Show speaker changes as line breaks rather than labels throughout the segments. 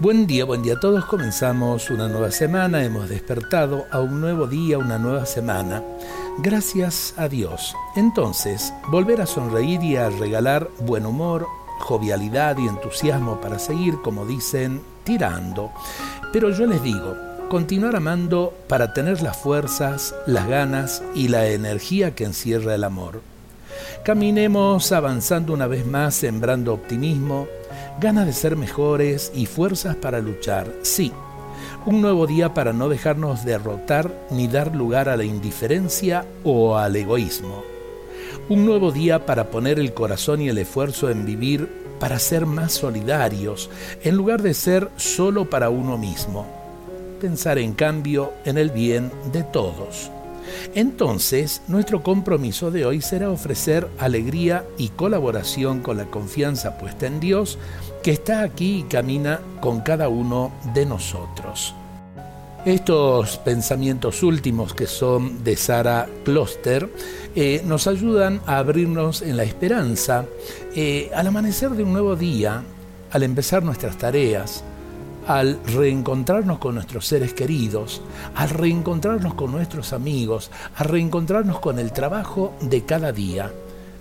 Buen día, buen día a todos. Comenzamos una nueva semana, hemos despertado a un nuevo día, una nueva semana. Gracias a Dios. Entonces, volver a sonreír y a regalar buen humor, jovialidad y entusiasmo para seguir, como dicen, tirando. Pero yo les digo, continuar amando para tener las fuerzas, las ganas y la energía que encierra el amor. Caminemos avanzando una vez más, sembrando optimismo, ganas de ser mejores y fuerzas para luchar. Sí, un nuevo día para no dejarnos derrotar ni dar lugar a la indiferencia o al egoísmo. Un nuevo día para poner el corazón y el esfuerzo en vivir para ser más solidarios, en lugar de ser solo para uno mismo. Pensar en cambio en el bien de todos. Entonces, nuestro compromiso de hoy será ofrecer alegría y colaboración con la confianza puesta en Dios, que está aquí y camina con cada uno de nosotros. Estos pensamientos últimos que son de Sara Kloster eh, nos ayudan a abrirnos en la esperanza eh, al amanecer de un nuevo día, al empezar nuestras tareas, al reencontrarnos con nuestros seres queridos, al reencontrarnos con nuestros amigos, a reencontrarnos con el trabajo de cada día.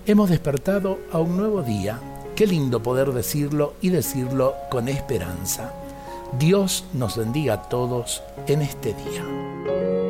Hemos despertado a un nuevo día. Qué lindo poder decirlo y decirlo con esperanza. Dios nos bendiga a todos en este día.